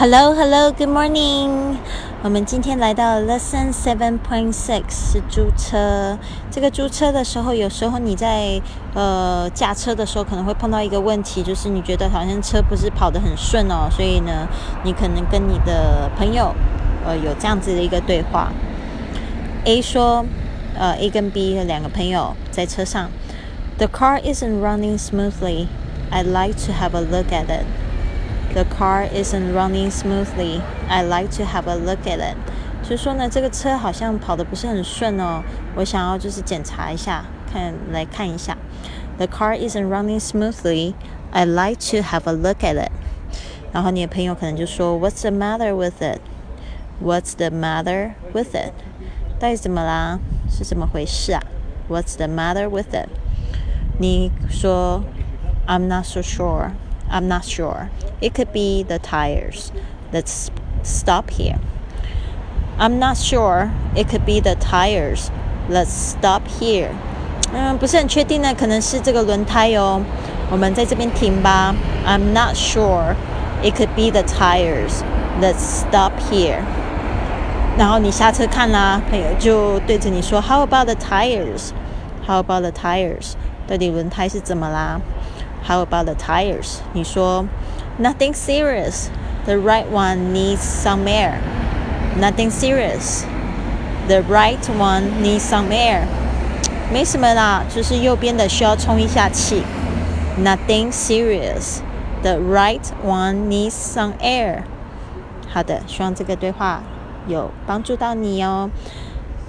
Hello, hello, good morning。我们今天来到 Lesson Seven Point Six 是租车。这个租车的时候，有时候你在呃驾车的时候，可能会碰到一个问题，就是你觉得好像车不是跑得很顺哦，所以呢，你可能跟你的朋友呃有这样子的一个对话。A 说，呃，A 跟 B 的两个朋友在车上，The car isn't running smoothly. I'd like to have a look at it. The car isn't running smoothly. I'd like to have a look at it. 就是说呢，这个车好像跑得不是很顺哦，我想要就是检查一下，看来看一下。The car isn't running smoothly. I'd like to have a look at it. 然后你的朋友可能就说，What's the matter with it? What's the matter with it? 到底怎么啦？是怎么回事啊？What's the matter with it? 你说，I'm not so sure. I'm not sure. It could be the tires. Let's stop here. I'm not sure. It could be the tires. Let's stop here. 嗯，不是很确定呢，可能是这个轮胎哦。我们在这边停吧。I'm not sure. It could be the tires. Let's stop here. 然后你下车看啦，朋友就对着你说，How about the tires? How about the tires? 到底轮胎是怎么啦 ？how about the tires? 你说 Nothing serious. The right one needs some air. Nothing serious. The right one needs some air. 没什么啦，就是右边的需要充一下气。Nothing serious. The right one needs some air. 好的，希望这个对话有帮助到你哦。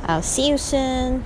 I'll see you soon.